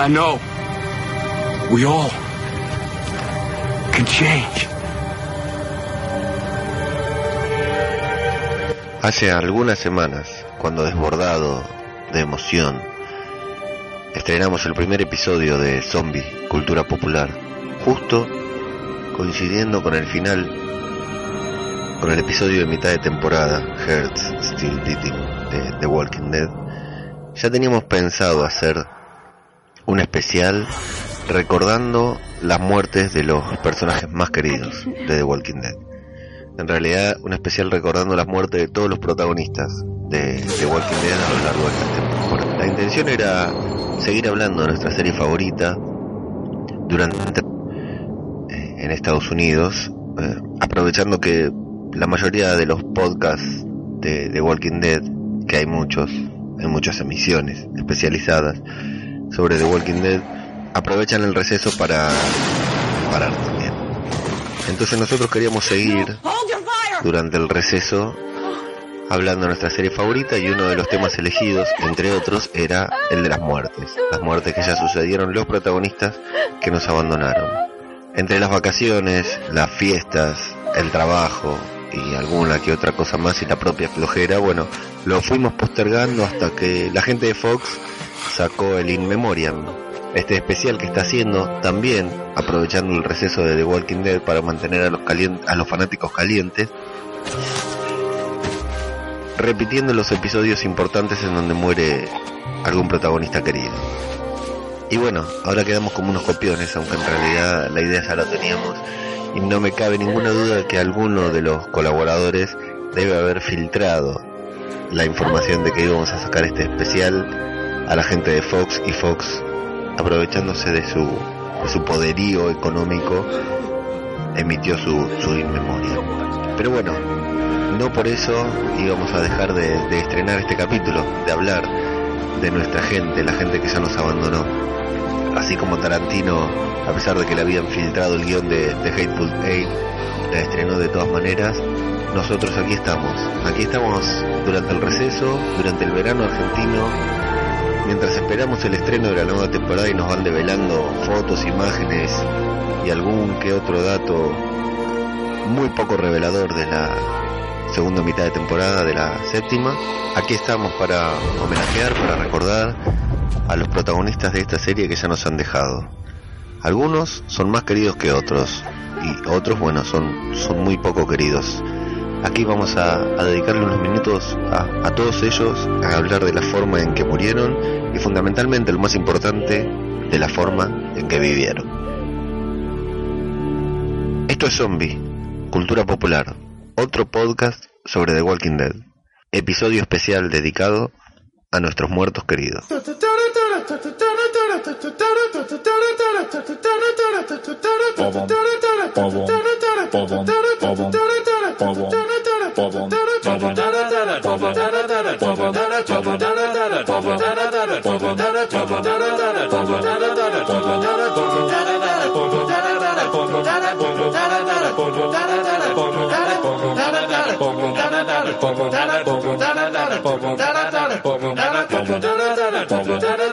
I know. We all can change. Hace algunas semanas, cuando desbordado de emoción, estrenamos el primer episodio de Zombie, Cultura Popular, justo coincidiendo con el final, con el episodio de mitad de temporada, Hearts Still Beating, de The Walking Dead, ya teníamos pensado hacer un especial recordando las muertes de los personajes más queridos de The Walking Dead en realidad un especial recordando las muertes de todos los protagonistas de, The Walking Dead a lo largo de esta temporada. La intención era seguir hablando de nuestra serie favorita durante eh, en Estados Unidos, eh, aprovechando que la mayoría de los podcasts de The Walking Dead, que hay muchos, hay muchas emisiones especializadas sobre The Walking Dead, aprovechan el receso para parar también. Entonces nosotros queríamos seguir durante el receso hablando de nuestra serie favorita y uno de los temas elegidos, entre otros, era el de las muertes. Las muertes que ya sucedieron los protagonistas que nos abandonaron. Entre las vacaciones, las fiestas, el trabajo y alguna que otra cosa más y la propia flojera, bueno, lo fuimos postergando hasta que la gente de Fox sacó el In Memoriam, este especial que está haciendo también aprovechando el receso de The Walking Dead para mantener a los, a los fanáticos calientes repitiendo los episodios importantes en donde muere algún protagonista querido. Y bueno, ahora quedamos como unos copiones, aunque en realidad la idea ya la teníamos. Y no me cabe ninguna duda de que alguno de los colaboradores debe haber filtrado la información de que íbamos a sacar este especial a la gente de Fox y Fox, aprovechándose de su, de su poderío económico, emitió su, su inmemoria. Pero bueno, no por eso íbamos a dejar de, estrenar este capítulo, de hablar de nuestra gente, la gente que ya nos abandonó. Así como Tarantino, a pesar de que le habían filtrado el guion de, de Hateful Eight, la estrenó de todas maneras. Nosotros aquí estamos, aquí estamos durante el receso, durante el verano argentino, mientras esperamos el estreno de la nueva temporada y nos van develando fotos, imágenes y algún que otro dato muy poco revelador de la segunda mitad de temporada de la séptima. Aquí estamos para homenajear, para recordar a los protagonistas de esta serie que ya nos han dejado. Algunos son más queridos que otros y otros, bueno, son, son muy poco queridos. Aquí vamos a, dedicarle unos minutos a, a todos ellos, a hablar de la forma en que murieron y fundamentalmente lo más importante, de la forma en que vivieron. Esto es Zombie, Cultura Popular, otro podcast sobre The Walking Dead, episodio especial dedicado a nuestros muertos queridos. Bum, bum, da da da da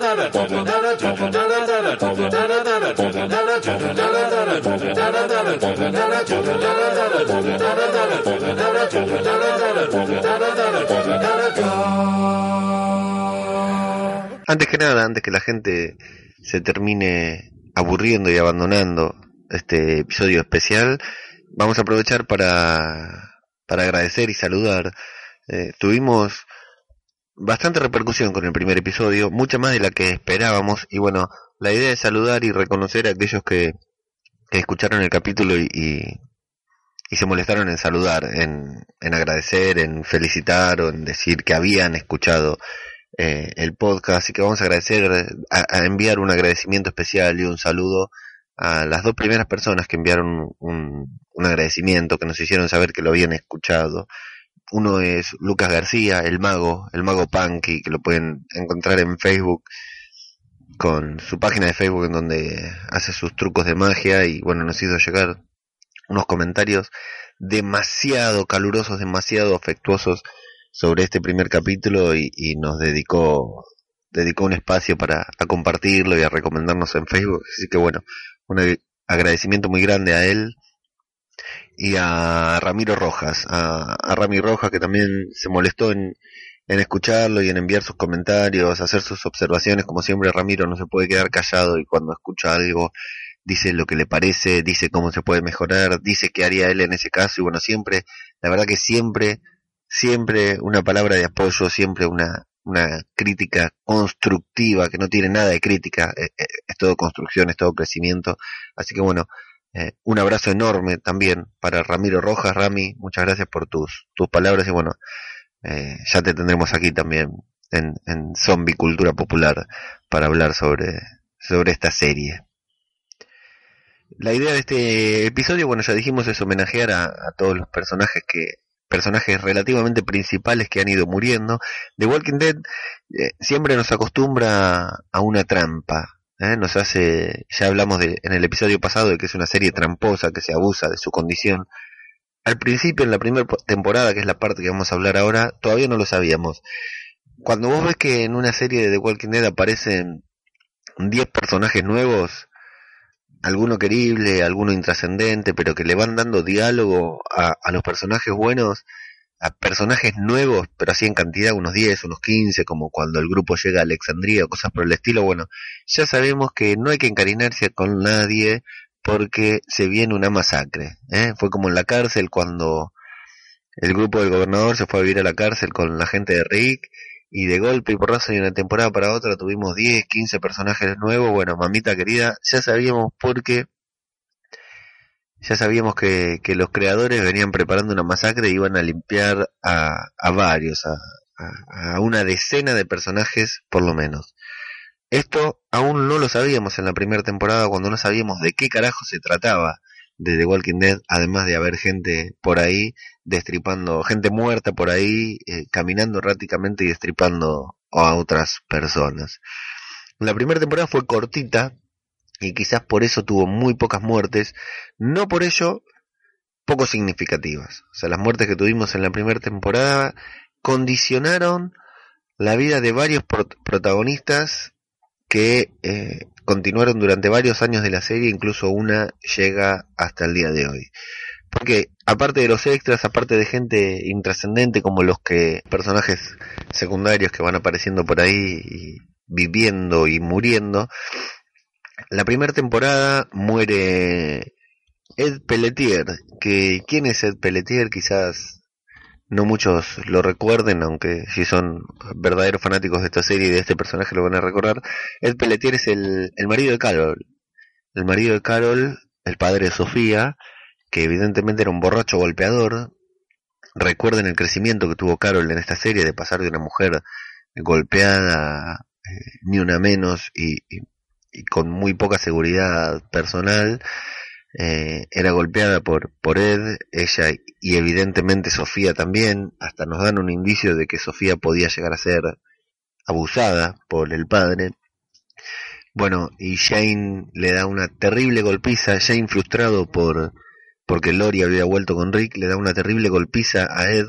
Antes que nada, antes que la gente se termine aburriendo y abandonando este episodio especial, vamos a aprovechar para, para agradecer y saludar. Eh, tuvimos bastante repercusión con el primer episodio, mucha más de la que esperábamos, y bueno, la idea es saludar y reconocer a aquellos que, que escucharon el capítulo y, y, se molestaron en saludar, en, en agradecer, en felicitar o en decir que habían escuchado eh, el podcast y que vamos a agradecer, a, enviar un agradecimiento especial y un saludo a las dos primeras personas que enviaron un, un agradecimiento, que nos hicieron saber que lo habían escuchado. Uno es Lucas García, el mago, el mago Punky, que lo pueden encontrar en Facebook con su página de Facebook en donde hace sus trucos de magia y bueno, nos hizo llegar unos comentarios demasiado calurosos, demasiado afectuosos sobre este primer capítulo y, nos dedicó dedicó un espacio para a compartirlo y a recomendarnos en Facebook. Así que bueno, un agradecimiento muy grande a él y a Ramiro Rojas, a, a Ramiro Rojas que también se molestó en, en escucharlo y en enviar sus comentarios, hacer sus observaciones, como siempre Ramiro no se puede quedar callado y cuando escucha algo dice lo que le parece, dice cómo se puede mejorar, dice qué haría él en ese caso y bueno, siempre, la verdad que siempre, siempre una palabra de apoyo, siempre una, una crítica constructiva, que no tiene nada de crítica, eh, eh, es todo construcción, es todo crecimiento, así que bueno, eh, un abrazo enorme también para Ramiro Rojas, Rami, muchas gracias por tus, tus palabras y bueno, ya te tendremos aquí también en, en Zombie Cultura Popular para hablar sobre, sobre esta serie. La idea de este episodio, bueno, ya dijimos, es homenajear a todos los personajes que personajes relativamente principales que han ido muriendo. The Walking Dead eh, siempre nos acostumbra a una trampa, ¿eh? nos hace, ya hablamos de, en el episodio pasado de que es una serie tramposa, que se abusa de su condición. Al principio, en la primera temporada, que es la parte que vamos a hablar ahora, todavía no lo sabíamos. Cuando vos ves que en una serie de The Walking Dead aparecen 10 personajes nuevos, alguno querible, alguno intrascendente, pero que le van dando diálogo a, a, los personajes buenos, a personajes nuevos, pero así en cantidad, unos 10, unos 15, como cuando el grupo llega a Alexandría o cosas por el estilo, bueno, ya sabemos que no hay que encariñarse con nadie porque se viene una masacre. ¿eh? Fue como en la cárcel cuando el grupo del gobernador se fue a vivir a la cárcel con la gente de Rick y de golpe y porrazo y una temporada para otra tuvimos 10, 15 personajes nuevos. Bueno, mamita querida, ya sabíamos porque ya sabíamos que, que los creadores venían preparando una masacre y iban a limpiar a, a varios, a, a, a una decena de personajes por lo menos. Esto aún no lo sabíamos en la primera temporada cuando no sabíamos de qué carajo se trataba de The Walking Dead, además de haber gente por ahí destripando, gente muerta por ahí, eh, caminando erráticamente y destripando a otras personas. La primera temporada fue cortita y quizás por eso tuvo muy pocas muertes, no por ello poco significativas. O sea, las muertes que tuvimos en la primera temporada condicionaron la vida de varios pro protagonistas que eh, continuaron durante varios años de la serie, incluso una llega hasta el día de hoy. Porque aparte de los extras, aparte de gente intrascendente como los que personajes secundarios que van apareciendo por ahí viviendo y muriendo, la primera temporada muere Ed Pelletier, que quién es Ed Pelletier quizás no muchos lo recuerden, aunque si son verdaderos fanáticos de esta serie y de este personaje lo van a recordar. Ed Pelletier es el, el marido de Carol. El marido de Carol, el padre de Sofía, que evidentemente era un borracho golpeador. Recuerden el crecimiento que tuvo Carol en esta serie de pasar de una mujer golpeada, eh, ni una menos, y, con muy poca seguridad personal, eh, era golpeada por, por Ed, ella y evidentemente Sofía también, hasta nos dan un indicio de que Sofía podía llegar a ser abusada por el padre. Bueno, y Shane le da una terrible golpiza, Shane frustrado por porque Lori había vuelto con Rick, le da una terrible golpiza a Ed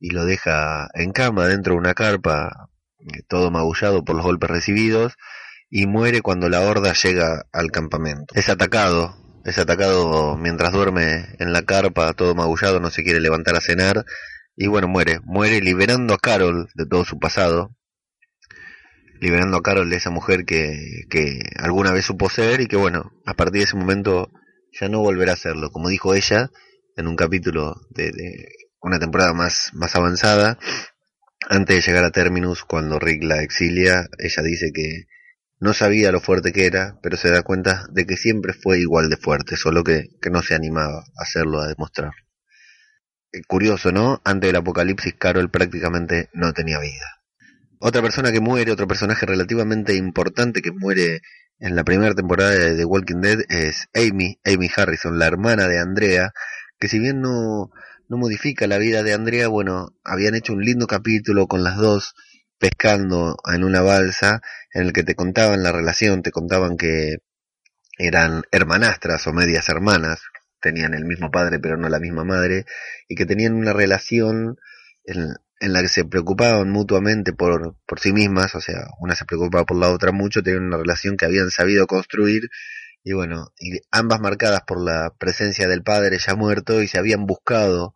y lo deja en cama dentro de una carpa, eh, todo magullado por los golpes recibidos, y muere cuando la horda llega al campamento. Es atacado es atacado mientras duerme en la carpa, todo magullado, no se quiere levantar a cenar. Y bueno, muere, muere liberando a Carol de todo su pasado, liberando a Carol de esa mujer que, que alguna vez supo ser y que bueno, a partir de ese momento ya no volverá a serlo, como dijo ella en un capítulo de, de una temporada más, más avanzada, antes de llegar a Terminus, cuando Rick la exilia, ella dice que no sabía lo fuerte que era, pero se da cuenta de que siempre fue igual de fuerte, solo que, no se animaba a hacerlo, a demostrar. Eh, curioso, ¿no? Antes del apocalipsis, Carol prácticamente no tenía vida. Otra persona que muere, otro personaje relativamente importante que muere en la primera temporada de The Walking Dead es Amy, Amy Harrison, la hermana de Andrea, que si bien no, no modifica la vida de Andrea, bueno, habían hecho un lindo capítulo con las dos pescando en una balsa en el que te contaban la relación, te contaban que eran hermanastras o medias hermanas, tenían el mismo padre pero no la misma madre, y que tenían una relación en, la que se preocupaban mutuamente por, por sí mismas, o sea, una se preocupaba por la otra mucho, tenían una relación que habían sabido construir y bueno, y ambas marcadas por la presencia del padre ya muerto y se habían buscado,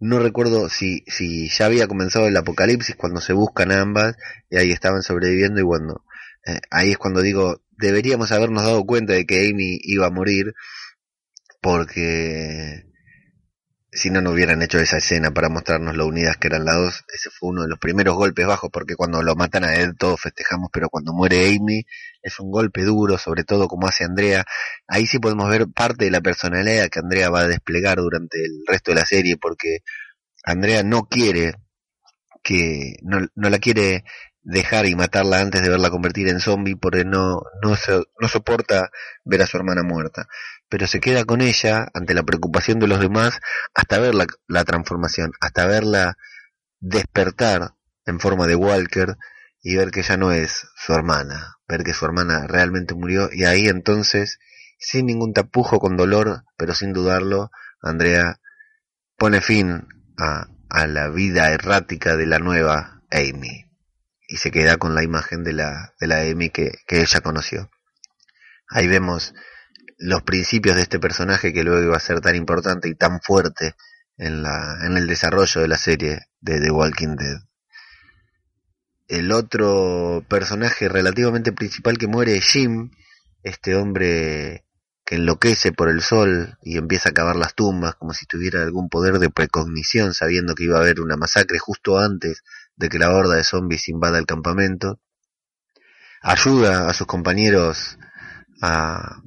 no recuerdo si, si ya había comenzado el apocalipsis cuando se buscan ambas y ahí estaban sobreviviendo y bueno, eh, ahí es cuando digo, deberíamos habernos dado cuenta de que Amy iba a morir porque si no, no hubieran hecho esa escena para mostrarnos lo unidas que eran las dos. Ese fue uno de los primeros golpes bajos, porque cuando lo matan a él todos festejamos, pero cuando muere Amy es un golpe duro, sobre todo como hace Andrea. Ahí sí podemos ver parte de la personalidad que Andrea va a desplegar durante el resto de la serie, porque Andrea no quiere que, no, no la quiere dejar y matarla antes de verla convertir en zombie porque no, no, no soporta ver a su hermana muerta. Pero se queda con ella ante la preocupación de los demás hasta ver la, transformación, hasta verla despertar en forma de Walker y ver que ya no es su hermana, ver que su hermana realmente murió y ahí entonces, sin ningún tapujo, con dolor, pero sin dudarlo, Andrea pone fin a, a la vida errática de la nueva Amy y se queda con la imagen de la, de la Amy que, que ella conoció. Ahí vemos los principios de este personaje que luego iba a ser tan importante y tan fuerte en, la, en el desarrollo de la serie de The Walking Dead. El otro personaje relativamente principal que muere es Jim, este hombre que enloquece por el sol y empieza a cavar las tumbas como si tuviera algún poder de precognición sabiendo que iba a haber una masacre justo antes de que la horda de zombies invada el campamento. Ayuda a sus compañeros a,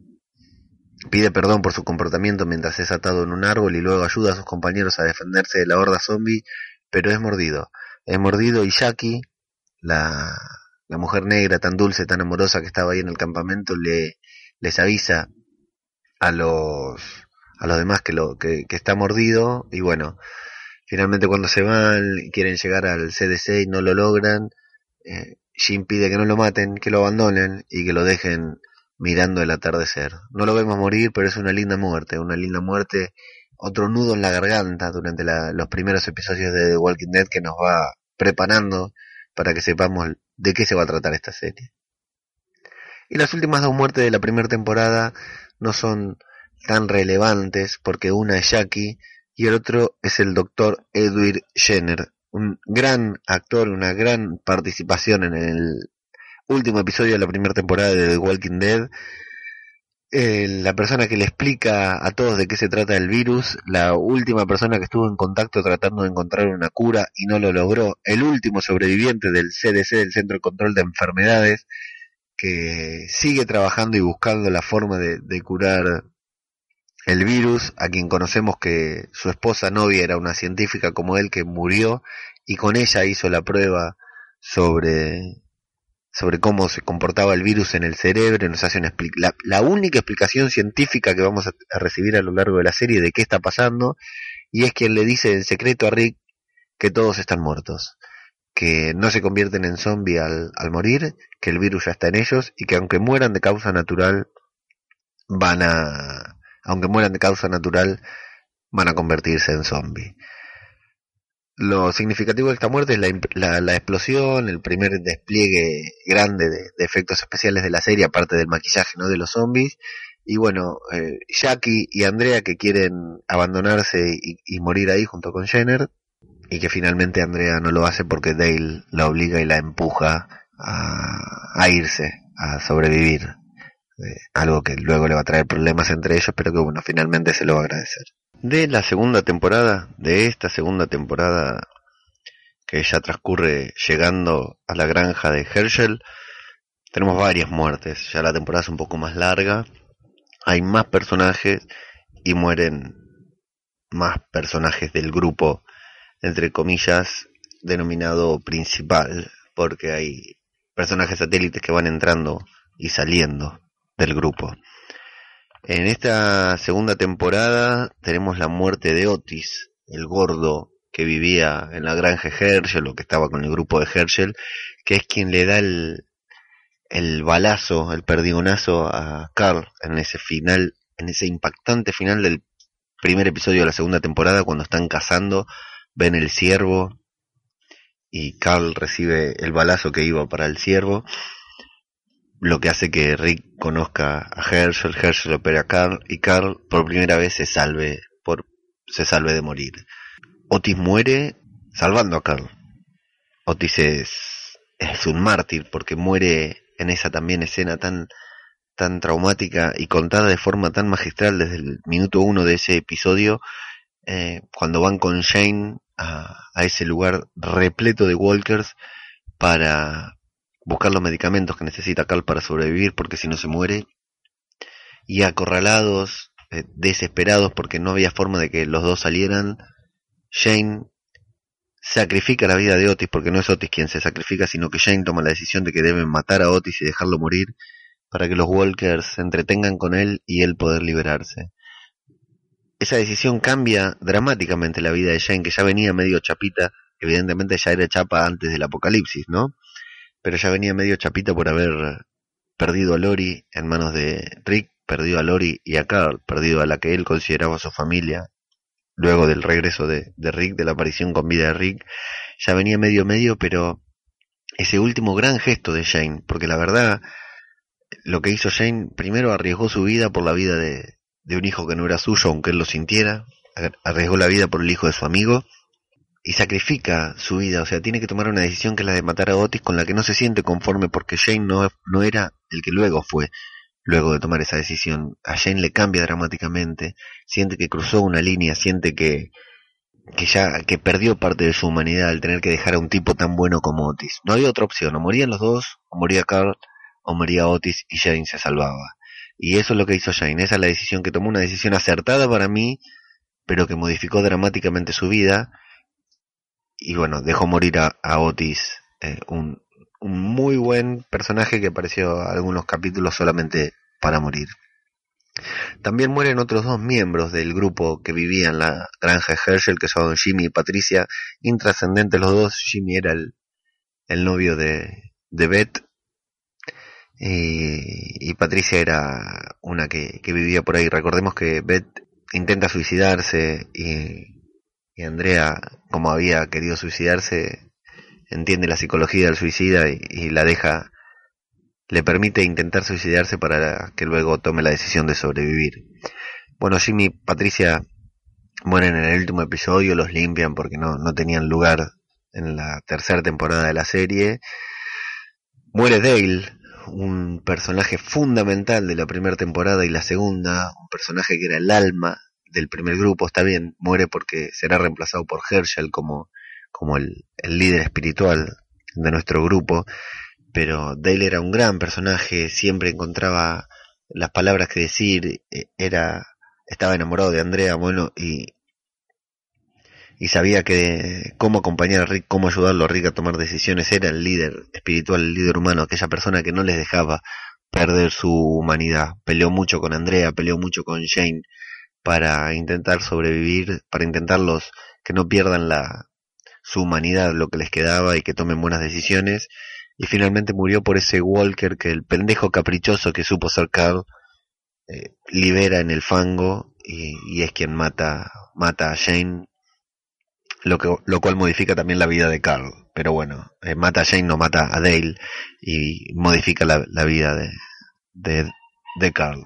Pide perdón por su comportamiento mientras es atado en un árbol y luego ayuda a sus compañeros a defenderse de la horda zombie, pero es mordido. Es mordido y Jackie, la, la mujer negra tan dulce, tan amorosa que estaba ahí en el campamento, le, les avisa a los, a los demás que, lo, que, que está mordido y bueno, finalmente cuando se van quieren llegar al CDC y no lo logran, eh, Jim pide que no lo maten, que lo abandonen y que lo dejen mirando el atardecer. No lo vemos morir, pero es una linda muerte, una linda muerte, otro nudo en la garganta durante los primeros episodios de The Walking Dead que nos va preparando para que sepamos de qué se va a tratar esta serie. Y las últimas dos muertes de la primera temporada no son tan relevantes porque una es Jackie y el otro es el doctor Edwin Jenner, un gran actor, una gran participación en el último episodio de la primera temporada de The Walking Dead. Eh, la persona que le explica a todos de qué se trata el virus, la última persona que estuvo en contacto tratando de encontrar una cura y no lo logró, el último sobreviviente del CDC, del Centro de Control de Enfermedades, que sigue trabajando y buscando la forma de curar el virus, a quien conocemos que su esposa novia era una científica como él que murió y con ella hizo la prueba sobre sobre cómo se comportaba el virus en el cerebro, nos hace una la, la, única explicación científica que vamos a, recibir a lo largo de la serie de qué está pasando, y es quien le dice en secreto a Rick que todos están muertos, que no se convierten en zombie al, al morir, que el virus ya está en ellos, y que aunque mueran de causa natural, van a, aunque mueran de causa natural, van a convertirse en zombie. Lo significativo de esta muerte es la, la, explosión, el primer despliegue grande de, efectos especiales de la serie, aparte del maquillaje ¿no? de los zombies. Y bueno, eh, Jackie y Andrea que quieren abandonarse y, morir ahí junto con Jenner. Y que finalmente Andrea no lo hace porque Dale la obliga y la empuja a, irse, a sobrevivir. Eh, algo que luego le va a traer problemas entre ellos, pero que bueno, finalmente se lo va a agradecer. De la segunda temporada, de esta segunda temporada que ya transcurre llegando a la granja de Herschel, tenemos varias muertes, ya la temporada es un poco más larga, hay más personajes y mueren más personajes del grupo, entre comillas, denominado principal, porque hay personajes satélites que van entrando y saliendo del grupo. En esta segunda temporada tenemos la muerte de Otis, el gordo que vivía en la granja Herschel o que estaba con el grupo de Herschel, que es quien le da el, el balazo, el perdigonazo a Carl en ese final, en ese impactante final del primer episodio de la segunda temporada cuando están cazando, ven el ciervo y Carl recibe el balazo que iba para el ciervo, lo que hace que Rick conozca a Herschel, Herschel opera a Carl y Carl por primera vez se salve, por, se salve de morir. Otis muere salvando a Carl. Otis es, es un mártir porque muere en esa también escena tan tan traumática y contada de forma tan magistral desde el minuto uno de ese episodio, eh, cuando van con Shane a, a, ese lugar repleto de walkers para buscar los medicamentos que necesita Cal para sobrevivir, porque si no se muere, y acorralados, eh, desesperados porque no había forma de que los dos salieran, Shane sacrifica la vida de Otis, porque no es Otis quien se sacrifica, sino que Shane toma la decisión de que deben matar a Otis y dejarlo morir, para que los Walkers se entretengan con él y él poder liberarse. Esa decisión cambia dramáticamente la vida de Jane, que ya venía medio chapita, evidentemente ya era chapa antes del apocalipsis, ¿no? Pero ya venía medio chapita por haber perdido a Lori en manos de Rick, perdido a Lori y a Carl, perdido a la que él consideraba su familia, luego del regreso de, Rick, de la aparición con vida de Rick, ya venía medio medio, pero ese último gran gesto de Jane, porque la verdad lo que hizo Jane, primero arriesgó su vida por la vida de, de, un hijo que no era suyo, aunque él lo sintiera, arriesgó la vida por el hijo de su amigo y sacrifica su vida, o sea, tiene que tomar una decisión que es la de matar a Otis con la que no se siente conforme porque Jane no, no era el que luego fue, luego de tomar esa decisión. A Jane le cambia dramáticamente, siente que cruzó una línea, siente que, que ya que perdió parte de su humanidad al tener que dejar a un tipo tan bueno como Otis. No había otra opción, o morían los dos, o moría Carl, o moría Otis y Jane se salvaba. Y eso es lo que hizo Jane, esa es la decisión que tomó, una decisión acertada para mí, pero que modificó dramáticamente su vida. Y bueno, dejó morir a, a Otis, eh, un, un muy buen personaje que apareció algunos capítulos solamente para morir. También mueren otros dos miembros del grupo que vivía en la granja de Herschel, que son Jimmy y Patricia, intrascendentes los dos. Jimmy era el, el novio de, de Beth y, y Patricia era una que, que, vivía por ahí. Recordemos que Beth intenta suicidarse y, Andrea, como había querido suicidarse, entiende la psicología del suicida y, y, la deja, le permite intentar suicidarse para que luego tome la decisión de sobrevivir. Bueno, Jimmy y Patricia mueren en el último episodio, los limpian porque no, no tenían lugar en la tercera temporada de la serie. Muere Dale, un personaje fundamental de la primera temporada y la segunda, un personaje que era el alma del primer grupo, está bien, muere porque será reemplazado por Herschel como, como el, el líder espiritual de nuestro grupo, pero Dale era un gran personaje, siempre encontraba las palabras que decir, e, era, estaba enamorado de Andrea, bueno, y, y sabía que cómo acompañar a Rick, cómo ayudarlo a Rick a tomar decisiones, era el líder espiritual, el líder humano, aquella persona que no les dejaba perder su humanidad. Peleó mucho con Andrea, peleó mucho con Jane para intentar sobrevivir, para intentarlos que no pierdan la su humanidad, lo que les quedaba y que tomen buenas decisiones. Y finalmente murió por ese Walker que el pendejo caprichoso que supo ser Carl eh, libera en el fango y, es quien mata mata a Jane lo, cual modifica también la vida de Carl. Pero bueno, eh, mata a Jane, no mata a Dale y modifica la, vida de, de, Carl.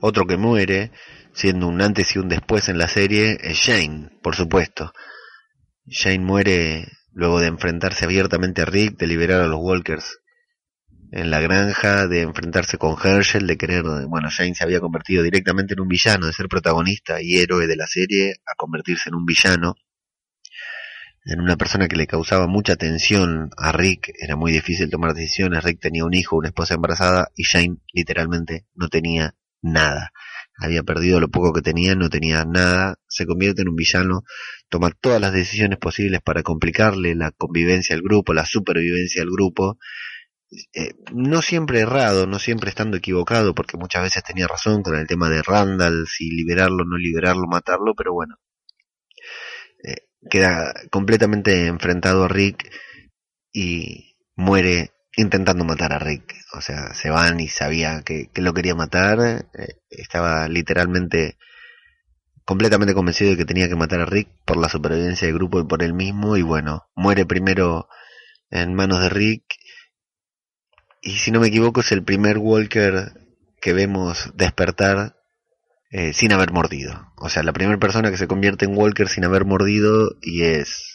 Otro que muere, siendo un antes y un después en la serie, es Jane, por supuesto. Jane muere luego de enfrentarse abiertamente a Rick, de liberar a los Walkers en la granja, de enfrentarse con Herschel, de querer, bueno, Jane se había convertido directamente en un villano, de ser protagonista y héroe de la serie, a convertirse en un villano en una persona que le causaba mucha tensión a Rick, era muy difícil tomar decisiones, Rick tenía un hijo, una esposa embarazada y Jane literalmente no tenía nada. Había perdido lo poco que tenía, no tenía nada, se convierte en un villano, toma todas las decisiones posibles para complicarle la convivencia al grupo, la supervivencia al grupo, eh, no siempre errado, no siempre estando equivocado, porque muchas veces tenía razón con el tema de Randall, si liberarlo, no liberarlo, matarlo, pero bueno, queda completamente enfrentado a Rick y muere intentando matar a Rick. O sea, se van y sabía que, lo quería matar. Eh, estaba literalmente completamente convencido de que tenía que matar a Rick por la supervivencia del grupo y por él mismo. Y bueno, muere primero en manos de Rick. Y si no me equivoco es el primer Walker que vemos despertar eh, sin haber mordido. O sea, la primera persona que se convierte en Walker sin haber mordido y es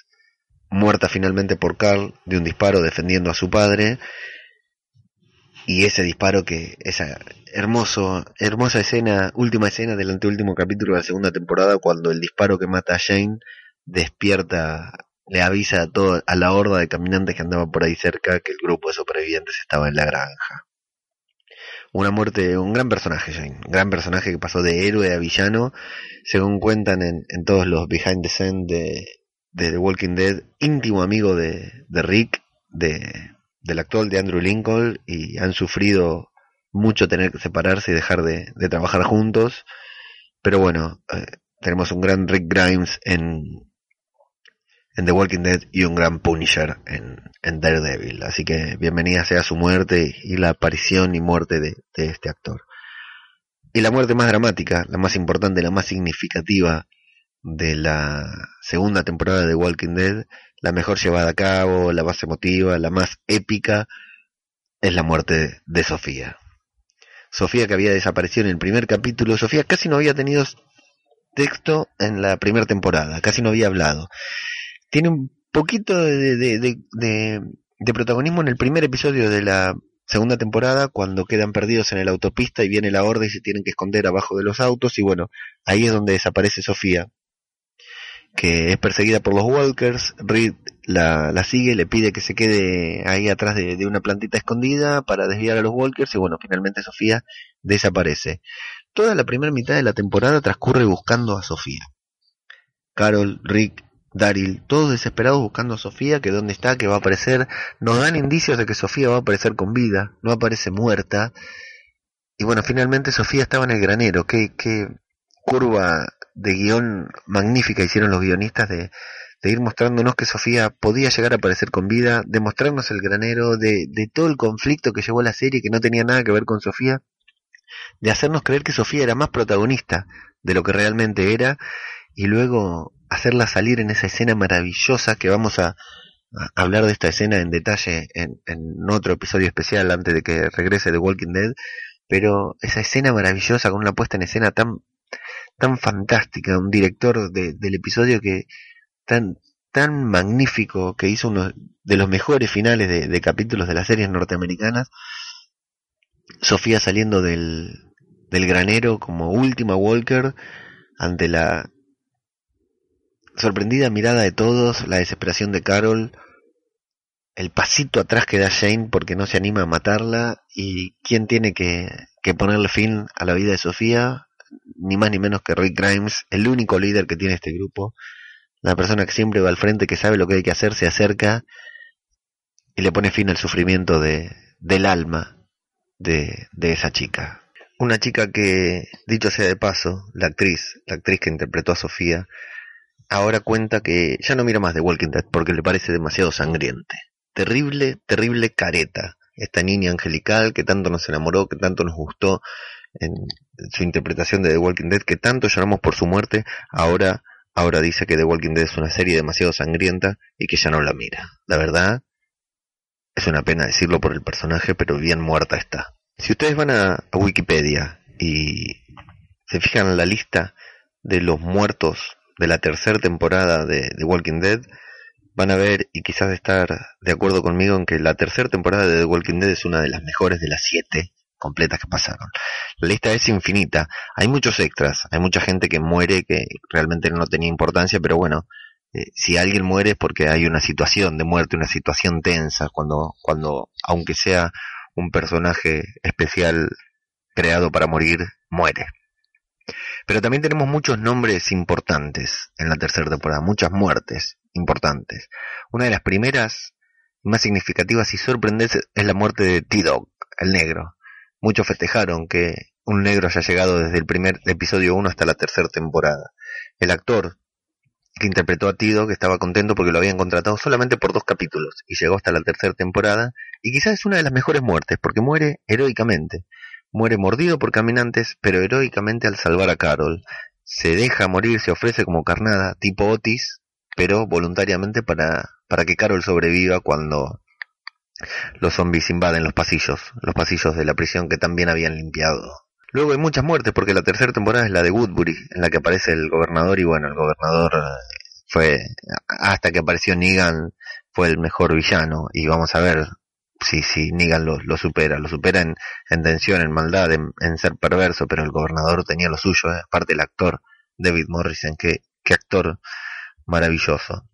muerta finalmente por Carl de un disparo defendiendo a su padre. Y ese disparo que, esa hermoso, hermosa escena, última escena del anteúltimo capítulo de la segunda temporada, cuando el disparo que mata a Shane despierta, le avisa a toda, a la horda de caminantes que andaba por ahí cerca que el grupo de sobrevivientes estaba en la granja. Una muerte, un gran personaje, un gran personaje que pasó de héroe a villano, según cuentan en, en todos los behind the scenes de, de The Walking Dead, íntimo amigo de, de Rick, de, del actual de Andrew Lincoln, y han sufrido mucho tener que separarse y dejar de, trabajar juntos. Pero bueno, eh, tenemos un gran Rick Grimes en, en The Walking Dead y un gran Punisher en, en Daredevil. Así que bienvenida sea su muerte y la aparición y muerte de este actor. Y la muerte más dramática, la más importante, la más significativa de la segunda temporada de Walking Dead, la mejor llevada a cabo, la más emotiva, la más épica, es la muerte de Sofía. Sofía que había desaparecido en el primer capítulo, Sofía casi no había tenido texto en la primera temporada, casi no había hablado. Tiene un poquito de, de, protagonismo en el primer episodio de la segunda temporada, cuando quedan perdidos en la autopista y viene la horda y se tienen que esconder abajo de los autos, y bueno, ahí es donde desaparece Sofía, que es perseguida por los Walkers, Reed la, la sigue, le pide que se quede ahí atrás de, de, una plantita escondida para desviar a los Walkers y bueno, finalmente Sofía desaparece. Toda la primera mitad de la temporada transcurre buscando a Sofía. Carol, Rick, Daryl, todos desesperados buscando a Sofía, que dónde está, que va a aparecer. Nos dan indicios de que Sofía va a aparecer con vida, no aparece muerta. Y bueno, finalmente Sofía estaba en el granero. Qué, qué curva de guion magnífica hicieron los guionistas de, ir mostrándonos que Sofía podía llegar a aparecer con vida, de mostrarnos el granero, de, de todo el conflicto que llevó a la serie que no tenía nada que ver con Sofía, de hacernos creer que Sofía era más protagonista de lo que realmente era y luego hacerla salir en esa escena maravillosa que vamos a, a hablar de esta escena en detalle en, en, otro episodio especial antes de que regrese The Walking Dead, pero esa escena maravillosa con una puesta en escena tan tan fantástica, un director de, del episodio que tan tan magnífico que hizo uno de los mejores finales de, capítulos de las series norteamericanas, Sofía saliendo del, del granero como última Walker ante la sorprendida mirada de todos, la desesperación de Carol, el pasito atrás que da Shane porque no se anima a matarla y quién tiene que, que ponerle fin a la vida de Sofía, ni más ni menos que Rick Grimes, el único líder que tiene este grupo, la persona que siempre va al frente, que sabe lo que hay que hacer, se acerca y le pone fin al sufrimiento de, del alma de, de esa chica. Una chica que, dicho sea de paso, la actriz, la actriz que interpretó a Sofía, ahora cuenta que ya no mira más de Walking Dead porque le parece demasiado sangriente. Terrible, terrible careta. Esta niña angelical que tanto nos enamoró, que tanto nos gustó en su interpretación de The Walking Dead, que tanto lloramos por su muerte, ahora, ahora dice que The Walking Dead es una serie demasiado sangrienta y que ya no la mira. La verdad, es una pena decirlo por el personaje, pero bien muerta está. Si ustedes van a, a Wikipedia y se fijan en la lista de los muertos de la tercera temporada de The Walking Dead, van a ver y quizás estar de acuerdo conmigo en que la tercera temporada de The Walking Dead es una de las mejores de las siete completas que pasaron. La lista es infinita, hay muchos extras, hay mucha gente que muere que realmente no tenía importancia, pero bueno, eh, si alguien muere es porque hay una situación de muerte, una situación tensa, cuando, cuando aunque sea un personaje especial creado para morir, muere. Pero también tenemos muchos nombres importantes en la tercera temporada, muchas muertes importantes. Una de las primeras, más significativas y sorprendentes es la muerte de T-Dog, el negro. Muchos festejaron que un negro haya llegado desde el primer episodio 1 hasta la tercera temporada. El actor que interpretó a T-Dog estaba contento porque lo habían contratado solamente por dos capítulos y llegó hasta la tercera temporada y quizás es una de las mejores muertes porque muere heroicamente. Muere mordido por caminantes, pero heroicamente al salvar a Carol. Se deja morir, se ofrece como carnada, tipo Otis, pero voluntariamente para, para que Carol sobreviva cuando, los zombies invaden los pasillos, los pasillos de la prisión que también habían limpiado. Luego hay muchas muertes porque la tercera temporada es la de Woodbury, en la que aparece el gobernador y bueno, el gobernador eh, fue, hasta que apareció Negan, fue el mejor villano y vamos a ver si, si Negan lo, supera, lo supera en, en tensión, en maldad, en, ser perverso, pero el gobernador tenía lo suyo, eh, aparte el actor David Morrison, que, qué actor maravilloso.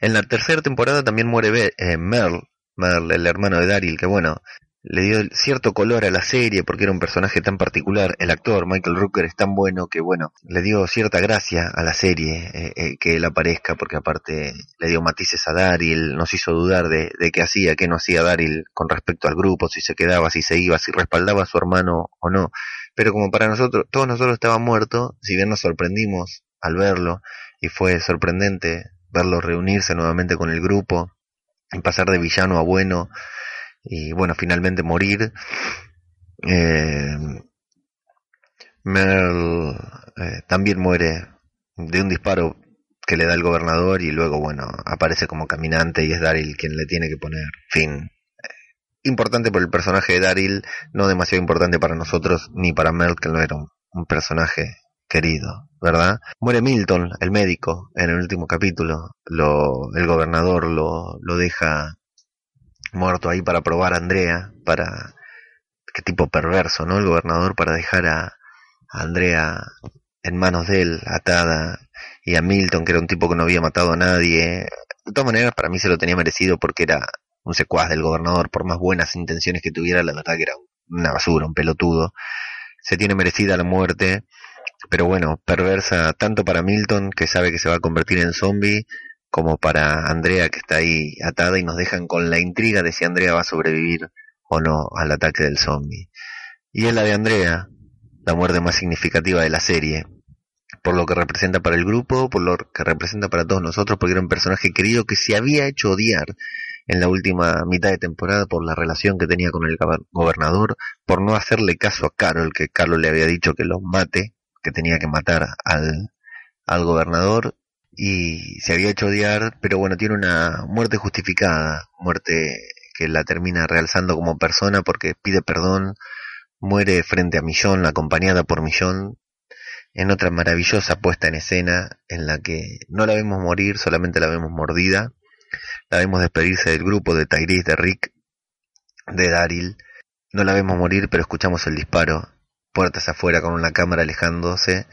En la tercera temporada también muere eh, Merle, Merle, el hermano de Daryl, que bueno, le dio cierto color a la serie porque era un personaje tan particular. El actor Michael Rooker es tan bueno que, bueno, le dio cierta gracia a la serie eh, eh, que él aparezca porque aparte le dio matices a Daryl, nos hizo dudar de, qué hacía, qué no hacía Daryl con respecto al grupo, si se quedaba, si se iba, si respaldaba a su hermano o no. Pero como para nosotros, todos nosotros estaban muertos, si bien nos sorprendimos al verlo y fue sorprendente verlo reunirse nuevamente con el grupo pasar de villano a bueno y bueno, finalmente morir. Eh, Merle eh, también muere de un disparo que le da el gobernador y luego, bueno, aparece como caminante y es Daryl quien le tiene que poner fin. Importante por el personaje de Daryl, no demasiado importante para nosotros ni para Merle, que no era un, personaje querido, ¿verdad? Muere Milton, el médico, en el último capítulo. Lo, el gobernador lo, lo deja muerto ahí para probar a Andrea, para qué tipo perverso, ¿no? El gobernador para dejar a, Andrea en manos de él, atada, y a Milton, que era un tipo que no había matado a nadie. De todas maneras, para mí se lo tenía merecido porque era un secuaz del gobernador, por más buenas intenciones que tuviera, la verdad que era una basura, un pelotudo. Se tiene merecida la muerte, pero bueno, perversa tanto para Milton, que sabe que se va a convertir en zombie, como para Andrea que está ahí atada y nos dejan con la intriga de si Andrea va a sobrevivir o no al ataque del zombie. Y es la de Andrea, la muerte más significativa de la serie, por lo que representa para el grupo, por lo que representa para todos nosotros, porque era un personaje querido que se había hecho odiar en la última mitad de temporada por la relación que tenía con el gobernador, por no hacerle caso a Carol, que Carol le había dicho que los mate, que tenía que matar al, al gobernador, y se había hecho odiar, pero bueno, tiene una muerte justificada, muerte que la termina realzando como persona porque pide perdón, muere frente a Millón, acompañada por Millón, en otra maravillosa puesta en escena en la que no la vemos morir, solamente la vemos mordida, la vemos despedirse del grupo de Tyrese, de Rick, de Daryl, no la vemos morir, pero escuchamos el disparo, puertas afuera con una cámara alejándose,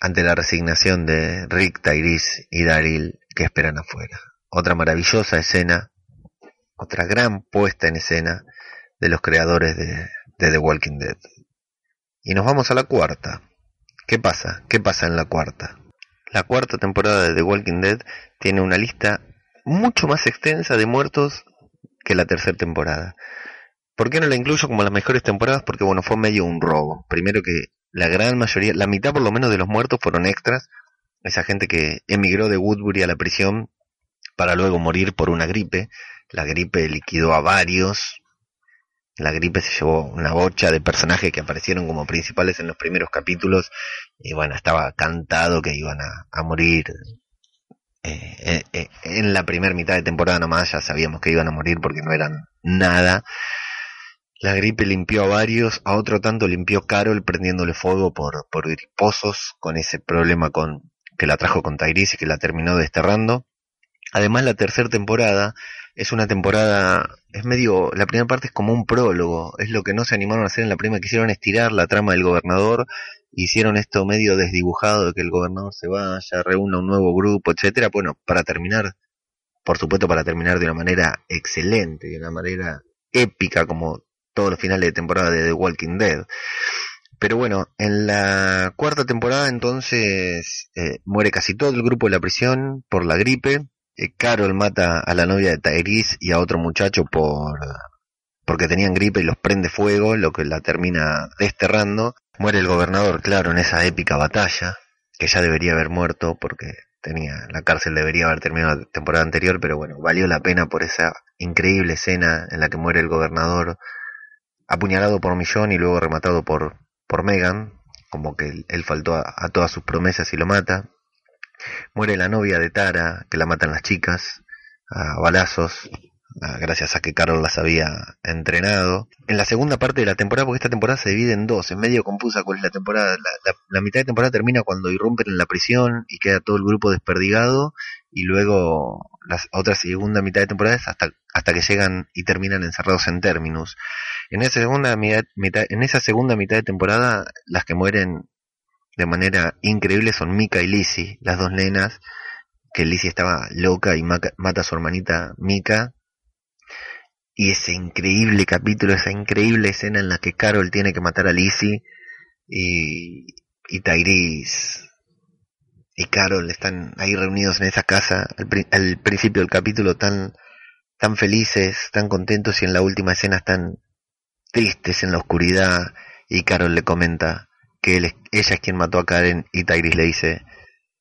ante la resignación de Rick, Tyrese y Daryl que esperan afuera. Otra maravillosa escena, otra gran puesta en escena de los creadores de, The Walking Dead. Y nos vamos a la cuarta. ¿Qué pasa? ¿Qué pasa en la cuarta? La cuarta temporada de The Walking Dead tiene una lista mucho más extensa de muertos que la tercera temporada. ¿Por qué no la incluyo como las mejores temporadas? Porque bueno, fue medio un robo. Primero que la gran mayoría, la mitad por lo menos de los muertos fueron extras, esa gente que emigró de Woodbury a la prisión para luego morir por una gripe, la gripe liquidó a varios, la gripe se llevó una bocha de personajes que aparecieron como principales en los primeros capítulos. Y bueno, estaba cantado que iban a, morir eh, eh, eh, en la primera mitad de temporada nomás. Ya sabíamos que iban a morir porque no eran nada la gripe limpió a varios, a otro tanto limpió Carol prendiéndole fuego por, por griposos, con ese problema con, que la trajo con Tyrese y que la terminó desterrando. Además, la tercera temporada es una temporada, es medio, la primera parte es como un prólogo, es lo que no se animaron a hacer en la primera, quisieron estirar la trama del gobernador, hicieron esto medio desdibujado de que el gobernador se vaya, reúna un nuevo grupo, etcétera, bueno, para terminar, por supuesto para terminar de una manera excelente, de una manera épica como todos los finales de temporada de The Walking Dead. Pero bueno, en la cuarta temporada entonces eh, muere casi todo el grupo de la prisión por la gripe. Eh, Carol mata a la novia de Tyrese y a otro muchacho por porque tenían gripe y los prende fuego, lo que la termina desterrando. Muere el gobernador, claro, en esa épica batalla, que ya debería haber muerto porque tenía la cárcel debería haber terminado la temporada anterior, pero bueno, valió la pena por esa increíble escena en la que muere el gobernador apuñalado por Millón y luego rematado por, por Megan, como que él faltó a, todas sus promesas y lo mata. Muere la novia de Tara, que la matan las chicas, a balazos, gracias a que Carol las había entrenado. En la segunda parte de la temporada, porque esta temporada se divide en dos, es medio confusa cuál es la temporada. La, mitad de temporada termina cuando irrumpen en la prisión y queda todo el grupo desperdigado, y luego la otra segunda mitad de temporada es hasta, hasta que llegan y terminan encerrados en Terminus. En esa segunda mitad, en esa segunda mitad de temporada, las que mueren de manera increíble son Mika y Lizzie, las dos nenas, que Lizzie estaba loca y mata a su hermanita Mika. Y ese increíble capítulo, esa increíble escena en la que Carol tiene que matar a Lizzie y, y y Carol están ahí reunidos en esa casa al, principio del capítulo tan, tan felices, tan contentos y en la última escena están tristes en la oscuridad y Carol le comenta que él ella es quien mató a Karen y Tyrese le dice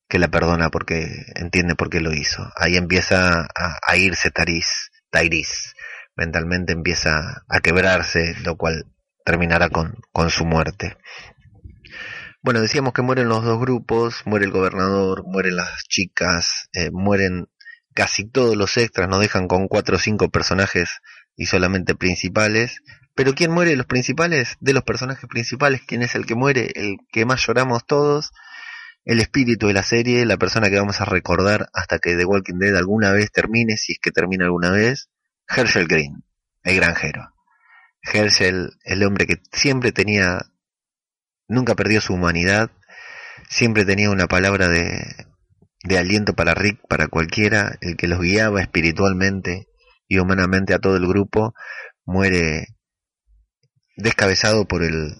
que la perdona porque entiende por qué lo hizo. Ahí empieza a, irse Tyrese, Tyrese, mentalmente empieza a quebrarse, lo cual terminará con, con su muerte. Bueno, decíamos que mueren los dos grupos, muere el gobernador, mueren las chicas, eh, mueren casi todos los extras, nos dejan con cuatro o cinco personajes y solamente principales, pero ¿quién muere los principales? De los personajes principales, ¿quién es el que muere? El que más lloramos todos, el espíritu de la serie, la persona que vamos a recordar hasta que The Walking Dead alguna vez termine, si es que termina alguna vez, Herschel Green, el granjero. Herschel, el hombre que siempre tenía, nunca perdió su humanidad, siempre tenía una palabra de, aliento para Rick, para cualquiera, el que los guiaba espiritualmente y humanamente a todo el grupo, muere descabezado por el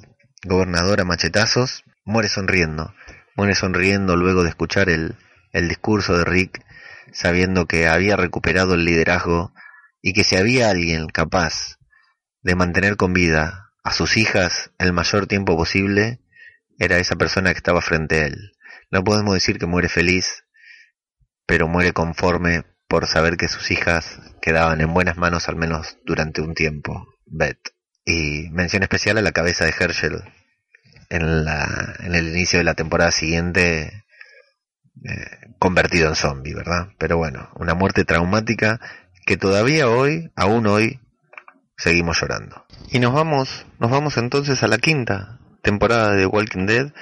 gobernador a machetazos, muere sonriendo, muere sonriendo luego de escuchar el, el discurso de Rick, sabiendo que había recuperado el liderazgo y que si había alguien capaz de mantener con vida a sus hijas el mayor tiempo posible, era esa persona que estaba frente a él. No podemos decir que muere feliz, pero muere conforme por saber que sus hijas quedaban en buenas manos al menos durante un tiempo. Beth. Y mención especial a la cabeza de Herschel en, la, en el inicio de la temporada siguiente, eh, convertido en zombie, ¿verdad? Pero bueno, una muerte traumática que todavía hoy, aún hoy, seguimos llorando. Y nos vamos, nos vamos entonces a la quinta temporada de Walking Dead,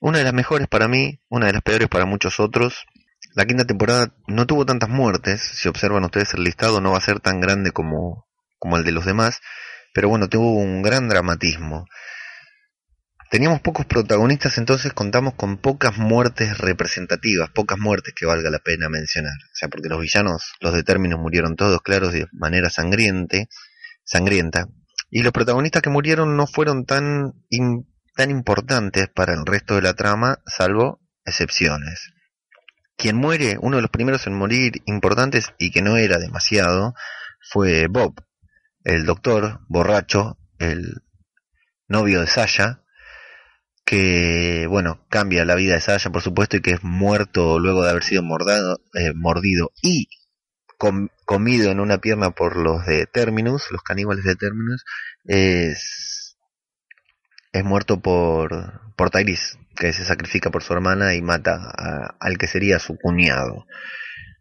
una de las mejores para mí, una de las peores para muchos otros. La quinta temporada no tuvo tantas muertes, si observan ustedes el listado no va a ser tan grande como, como el de los demás, pero bueno, tuvo un gran dramatismo. Teníamos pocos protagonistas, entonces contamos con pocas muertes representativas, pocas muertes que valga la pena mencionar. O sea, porque los villanos, los de términos murieron todos, claros, de manera sangriente, sangrienta. Y los protagonistas que murieron no fueron tan, tan importantes para el resto de la trama, salvo excepciones. Quien muere, uno de los primeros en morir importantes y que no era demasiado, fue Bob, el doctor borracho, el novio de Sasha, que, bueno, cambia la vida de Sasha, por supuesto, y que es muerto luego de haber sido mordado, eh, mordido y comido en una pierna por los de Terminus, los caníbales de Terminus, es, es muerto por, por Tyrese, que se sacrifica por su hermana y mata al que sería su cuñado.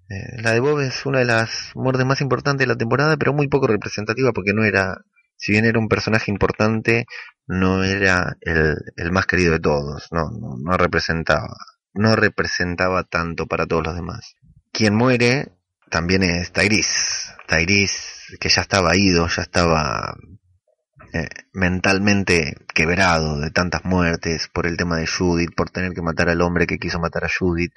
Eh, la de Bob es una de las muertes más importantes de la temporada, pero muy poco representativa porque no era, si bien era un personaje importante, no era el, el más querido de todos, no, no, representaba, no representaba tanto para todos los demás. Quien muere también es Tyrese, Tyrese que ya estaba ido, ya estaba eh, mentalmente quebrado de tantas muertes por el tema de Judith, por tener que matar al hombre que quiso matar a Judith,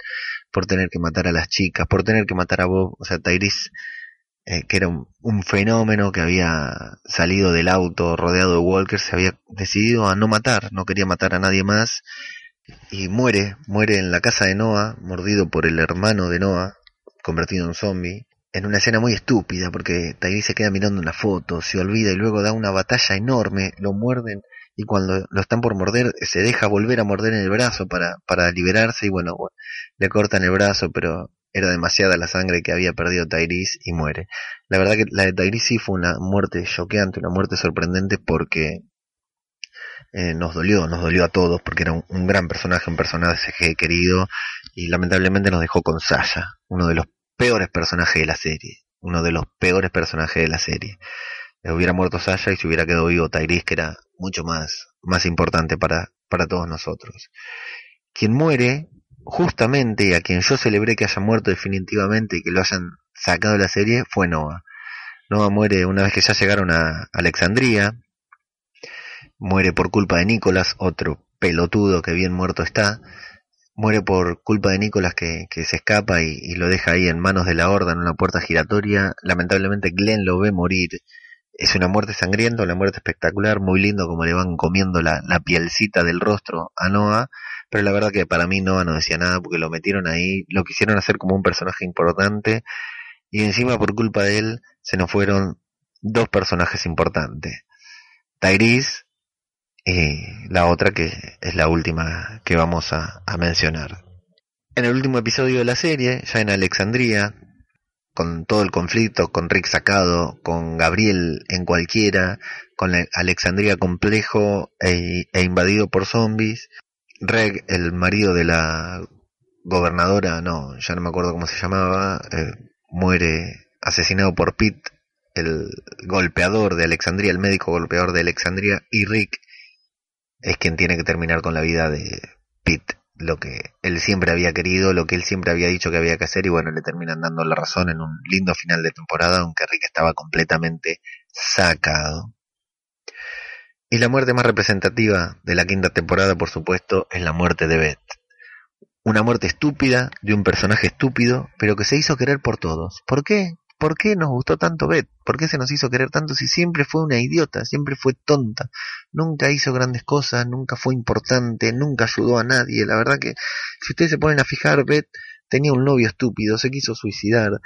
por tener que matar a las chicas, por tener que matar a Bob, o sea, Tyrese, eh, que era un, fenómeno que había salido del auto rodeado de Walker, se había decidido a no matar, no quería matar a nadie más, y muere, muere en la casa de Noah, mordido por el hermano de Noah, convertido en zombie, en una escena muy estúpida, porque Tyrese se queda mirando una foto, se olvida y luego da una batalla enorme, lo muerden y cuando lo están por morder se deja volver a morder en el brazo para, para liberarse y bueno, le cortan el brazo, pero era demasiada la sangre que había perdido Tyrese y muere. La verdad que la de Tyrese sí fue una muerte choqueante, una muerte sorprendente porque eh, nos dolió, nos dolió a todos porque era un, gran personaje, un personaje querido y lamentablemente nos dejó con Sasha, uno de los peores personajes de la serie. uno de los peores personajes de la serie. Hubiera muerto Sasha y se hubiera quedado vivo Tyrese, que era mucho más, más importante para, para todos nosotros. Quien muere, justamente a quien yo celebré que haya muerto definitivamente y que lo hayan sacado de la serie, fue Noah. Noah muere una vez que ya llegaron a Alexandría, muere por culpa de Nicolás, otro pelotudo que bien muerto está, muere por culpa de Nicolás que, se escapa y, lo deja ahí en manos de la horda en una puerta giratoria. Lamentablemente Glenn lo ve morir. Es una muerte sangrienta, una muerte espectacular, muy lindo como le van comiendo la, la pielcita del rostro a Noah, pero la verdad que para mí Noah no decía nada porque lo metieron ahí, lo quisieron hacer como un personaje importante y encima por culpa de él se nos fueron dos personajes importantes. Tyrese y la otra que es la última que vamos a, mencionar. En el último episodio de la serie, ya en Alexandría, con todo el conflicto, con Rick sacado, con Gabriel en cualquiera, con Alexandría complejo e, e, invadido por zombies, Reg, el marido de la gobernadora, no, ya no me acuerdo cómo se llamaba, eh, muere asesinado por Pete, el golpeador de Alexandría, el médico golpeador de Alexandría, y Rick es quien tiene que terminar con la vida de Pete, lo que él siempre había querido, lo que él siempre había dicho que había que hacer y bueno, le terminan dando la razón en un lindo final de temporada, aunque Rick estaba completamente sacado. Y la muerte más representativa de la quinta temporada, por supuesto, es la muerte de Beth. Una muerte estúpida de un personaje estúpido, pero que se hizo querer por todos. ¿Por qué? ¿Por qué nos gustó tanto Beth? ¿Por qué se nos hizo querer tanto si siempre fue una idiota, siempre fue tonta? Nunca hizo grandes cosas, nunca fue importante, nunca ayudó a nadie. La verdad que si ustedes se ponen a fijar, Beth tenía un novio estúpido, se quiso suicidar,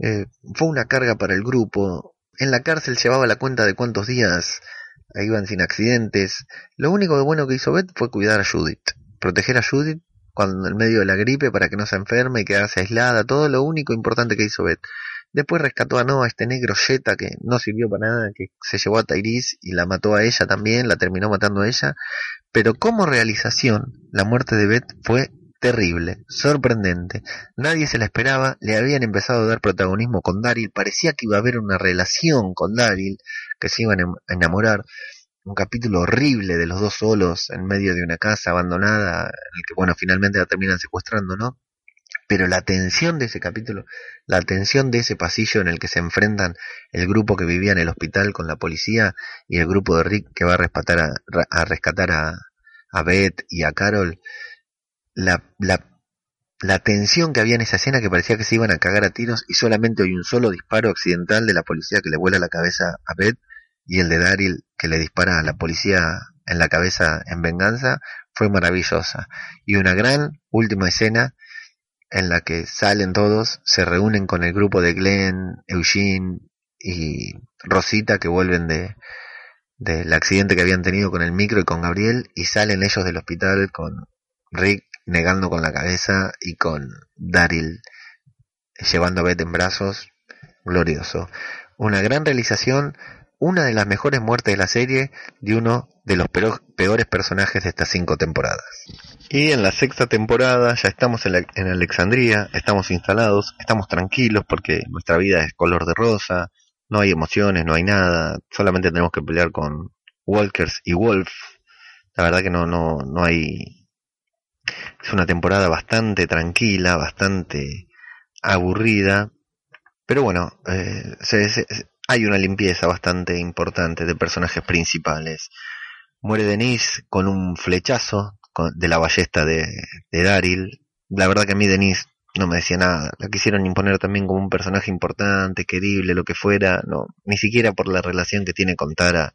eh, fue una carga para el grupo. En la cárcel llevaba la cuenta de cuántos días iban sin accidentes. Lo único de bueno que hizo Beth fue cuidar a Judith, proteger a Judith cuando en medio de la gripe para que no se enferme y quedarse aislada, todo lo único importante que hizo Beth. Después rescató a Noah, este negro Jetta que no sirvió para nada, que se llevó a Tyrese y la mató a ella también, la terminó matando a ella. Pero como realización, la muerte de Beth fue terrible, sorprendente. Nadie se la esperaba, le habían empezado a dar protagonismo con Daryl, parecía que iba a haber una relación con Daryl, que se iban a enamorar. Un capítulo horrible de los dos solos en medio de una casa abandonada, en el que, bueno, finalmente la terminan secuestrando, ¿no? Pero la tensión de ese capítulo, la tensión de ese pasillo en el que se enfrentan el grupo que vivía en el hospital con la policía y el grupo de Rick que va a rescatar a, a rescatar a, a, Beth y a Carol, la, la, la tensión que había en esa escena que parecía que se iban a cagar a tiros y solamente hay un solo disparo accidental de la policía que le vuela la cabeza a Beth y el de Daryl que le dispara a la policía en la cabeza en venganza fue maravillosa. Y una gran última escena en la que salen todos, se reúnen con el grupo de Glenn, Eugene y Rosita que vuelven de del accidente que habían tenido con el micro y con Gabriel y salen ellos del hospital con Rick negando con la cabeza y con Daryl llevando a Beth en brazos, glorioso. Una gran realización, una de las mejores muertes de la serie de uno de los peores personajes de estas cinco temporadas. Y en la sexta temporada ya estamos en, Alexandría, estamos instalados, estamos tranquilos porque nuestra vida es color de rosa, no hay emociones, no hay nada, solamente tenemos que pelear con Walkers y Wolf. La verdad que no, no, no hay... Es una temporada bastante tranquila, bastante aburrida, pero bueno, eh, hay una limpieza bastante importante de personajes principales. Muere Denise con un flechazo de la ballesta de, de Daryl. La verdad que a mí Denise no me decía nada. La quisieron imponer también como un personaje importante, querible, lo que fuera. No, ni siquiera por la relación que tiene con Tara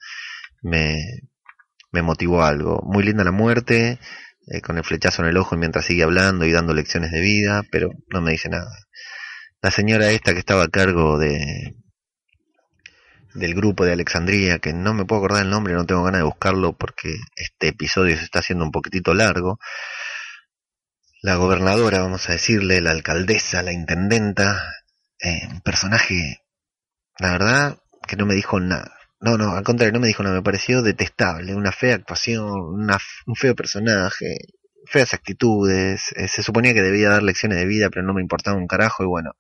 me, me motivó algo. Muy linda la muerte, eh, con el flechazo en el ojo mientras sigue hablando y dando lecciones de vida, pero no me dice nada. La señora esta que estaba a cargo de, del grupo de Alexandría, que no me puedo acordar el nombre, no tengo ganas de buscarlo porque este episodio se está haciendo un poquitito largo. La gobernadora, vamos a decirle, la alcaldesa, la intendenta, eh, un personaje, la verdad, que no me dijo nada. No, no, al contrario, no me dijo nada, me pareció detestable, una fea actuación, un feo personaje, feas actitudes, eh, se suponía que debía dar lecciones de vida, pero no me importaba un carajo y bueno,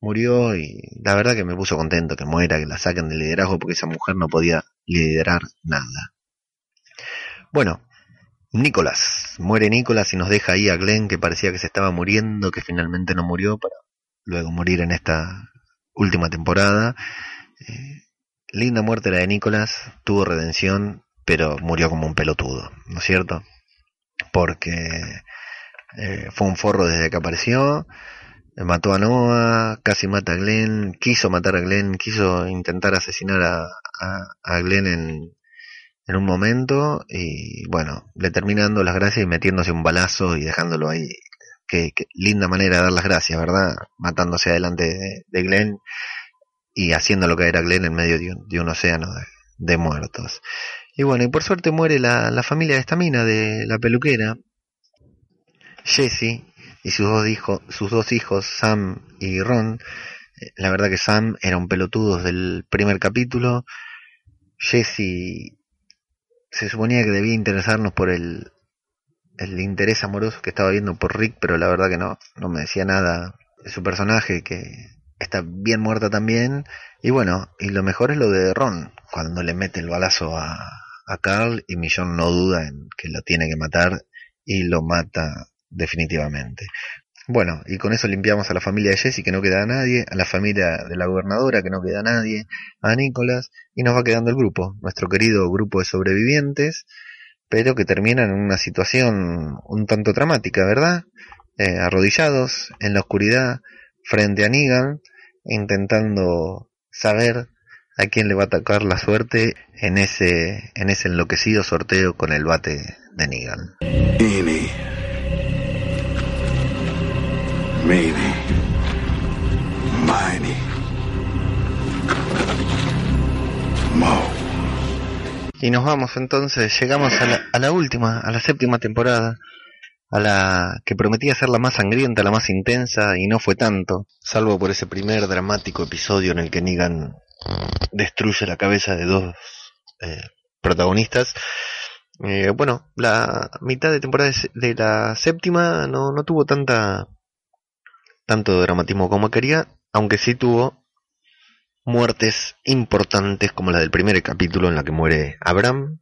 murió y la verdad que me puso contento que muera, que la saquen del liderazgo porque esa mujer no podía liderar nada. Bueno, Nicolás, muere Nicolás y nos deja ahí a Glenn que parecía que se estaba muriendo, que finalmente no murió para luego morir en esta última temporada. Eh, linda muerte la de Nicolás, tuvo redención, pero murió como un pelotudo, ¿no es cierto? Porque eh, fue un forro desde que apareció, mató a Noah, casi mata a Glenn, quiso matar a Glenn, quiso intentar asesinar a, a, Glenn en, en un momento y bueno, le termina dando las gracias y metiéndose un balazo y dejándolo ahí. Qué, linda manera de dar las gracias, ¿verdad? Matándose adelante de, Glenn y haciéndolo caer a Glenn en medio de un, océano de, muertos. Y bueno, y por suerte muere la, la familia de esta mina, de la peluquera, Jesse, y sus dos, hijos, sus dos hijos, Sam y Ron. Eh, la verdad que Sam era un pelotudo desde el primer capítulo. Jesse se suponía que debía interesarnos por el, el interés amoroso que estaba viendo por Rick, pero la verdad que no, no me decía nada de su personaje, que está bien muerta también. Y bueno, y lo mejor es lo de Ron, cuando le mete el balazo a, a Carl y Millón no duda en que lo tiene que matar y lo mata definitivamente. Bueno, y con eso limpiamos a la familia de Jesse, que no queda nadie, a la familia de la gobernadora, que no queda nadie, a Nicolás, y nos va quedando el grupo, nuestro querido grupo de sobrevivientes, pero que terminan en una situación un tanto dramática, ¿verdad? Eh, arrodillados en la oscuridad frente a Negan, intentando saber a quién le va a atacar la suerte en ese, en ese enloquecido sorteo con el bate de Negan. Y nos vamos entonces, llegamos a la, a la última, a la séptima temporada, a la que prometía ser la más sangrienta, la más intensa, y no fue tanto, salvo por ese primer dramático episodio en el que Negan destruye la cabeza de dos eh, protagonistas. Eh, bueno, la mitad de temporada de la séptima no, no tuvo tanta tanto dramatismo como quería, aunque sí tuvo muertes importantes como la del primer capítulo en la que muere Abraham,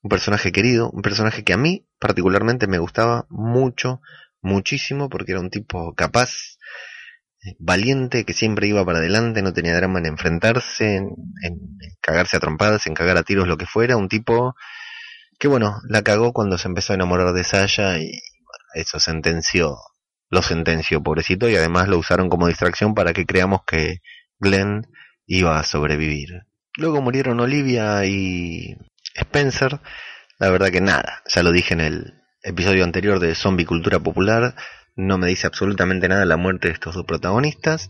un personaje querido, un personaje que a mí particularmente me gustaba mucho, muchísimo, porque era un tipo capaz, eh, valiente, que siempre iba para adelante, no tenía drama en enfrentarse, en, cagarse a trompadas, en cagar a tiros, lo que fuera, un tipo que bueno, la cagó cuando se empezó a enamorar de Saya y eso sentenció lo sentenció, pobrecito, y además lo usaron como distracción para que creamos que Glenn iba a sobrevivir. Luego murieron Olivia y Spencer. La verdad que nada, ya lo dije en el episodio anterior de Zombie Cultura Popular, no me dice absolutamente nada la muerte de estos dos protagonistas.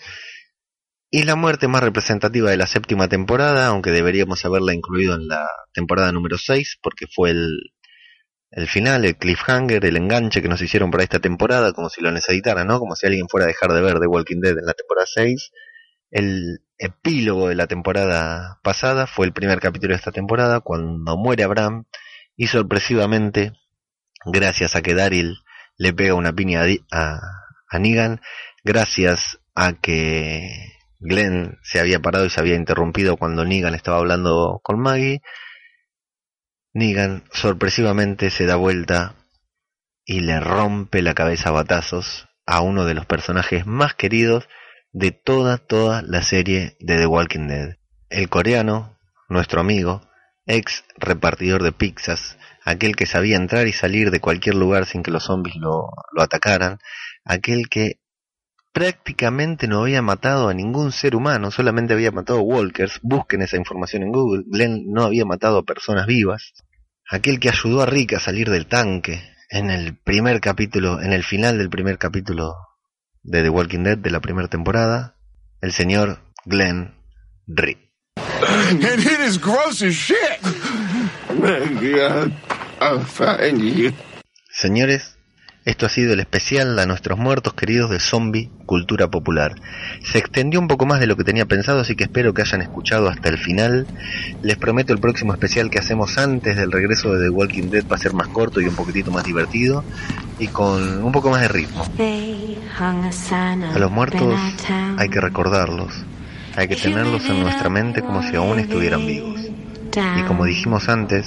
Y la muerte más representativa de la séptima temporada, aunque deberíamos haberla incluido en la temporada número 6, porque fue el el final, el cliffhanger, el enganche que nos hicieron para esta temporada, como si lo necesitaran, ¿no? Como si alguien fuera a dejar de ver The Walking Dead en la temporada 6. El epílogo de la temporada pasada fue el primer capítulo de esta temporada, cuando muere Abraham, y sorpresivamente, gracias a que Daryl le pega una piña a, a Negan, gracias a que Glenn se había parado y se había interrumpido cuando Negan estaba hablando con Maggie, Negan sorpresivamente se da vuelta y le rompe la cabeza a batazos a uno de los personajes más queridos de toda, toda la serie de The Walking Dead. El coreano, nuestro amigo, ex repartidor de pizzas, aquel que sabía entrar y salir de cualquier lugar sin que los zombies lo, lo atacaran, aquel que prácticamente no había matado a ningún ser humano, solamente había matado walkers, busquen esa información en Google, Glenn no había matado a personas vivas, aquel que ayudó a Rick a salir del tanque en el primer capítulo, en el final del primer capítulo de The Walking Dead de la primera temporada, el señor Glenn Rick. Señores, Esto ha sido el especial a nuestros muertos queridos de Zombie Cultura Popular. Se extendió un poco más de lo que tenía pensado, así que espero que hayan escuchado hasta el final. Les prometo el próximo especial que hacemos antes del regreso de The Walking Dead va a ser más corto y un poquitito más divertido y con un poco más de ritmo. A los muertos hay que recordarlos, hay que tenerlos en nuestra mente como si aún estuvieran vivos. Y como dijimos antes,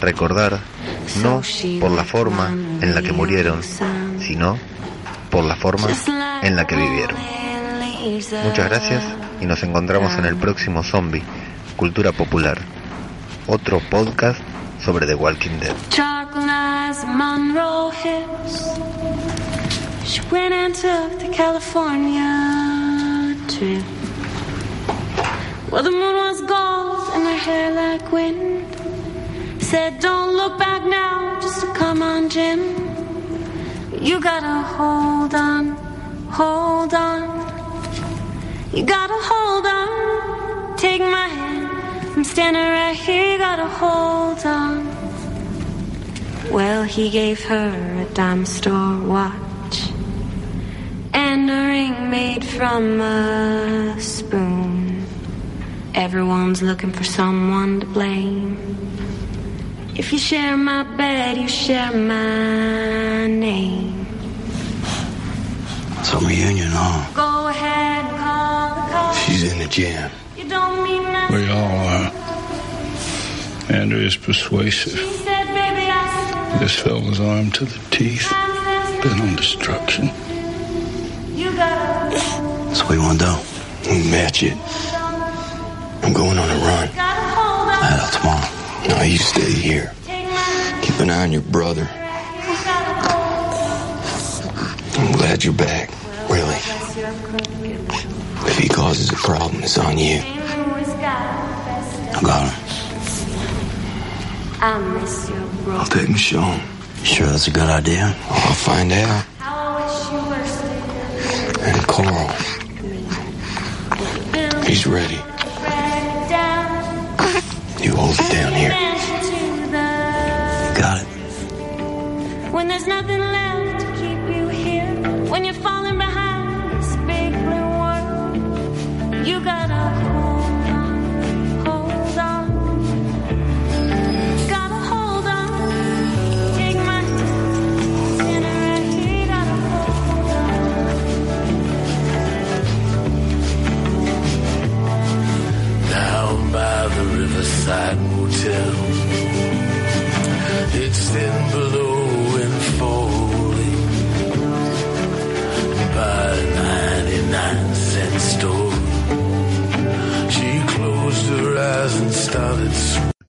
recordar no por la forma en la que murieron, sino por la forma en la que vivieron. Muchas gracias y nos encontramos en el próximo Zombie, Cultura Popular, otro podcast sobre The Walking Dead. Well, the moon was and hair like wind. Said, don't look back now, just come on, Jim. You gotta hold on, hold on. You gotta hold on, take my hand. I'm standing right here, you gotta hold on. Well, he gave her a dime store watch and a ring made from a spoon. Everyone's looking for someone to blame. If you share my bed, you share my name. Some reunion, huh? Go ahead, call the cops. She's in the gym. You don't mean nothing. We all are. Andrea's persuasive. She said, baby, I This fella's armed to the teeth. Been on destruction. You gotta, So what you want to do? Match it. I'm going on a run. gotta hold on. Head out tomorrow. No, you stay here. Keep an eye on your brother. you gotta hold I'm glad you're back. Really. If he causes a problem, it's on you. Always got the best I got him. I miss your bro. I'll take him show him. Sure that's a good idea? I'll find out. How I you were still And Carl, he's ready. You hold it down here. Got it. When there's nothing left to keep you here, when you're falling behind this big blue world, you gotta Riverside Motel. It's thin below and falling by a 99 cent store. She closed her eyes and started sweating.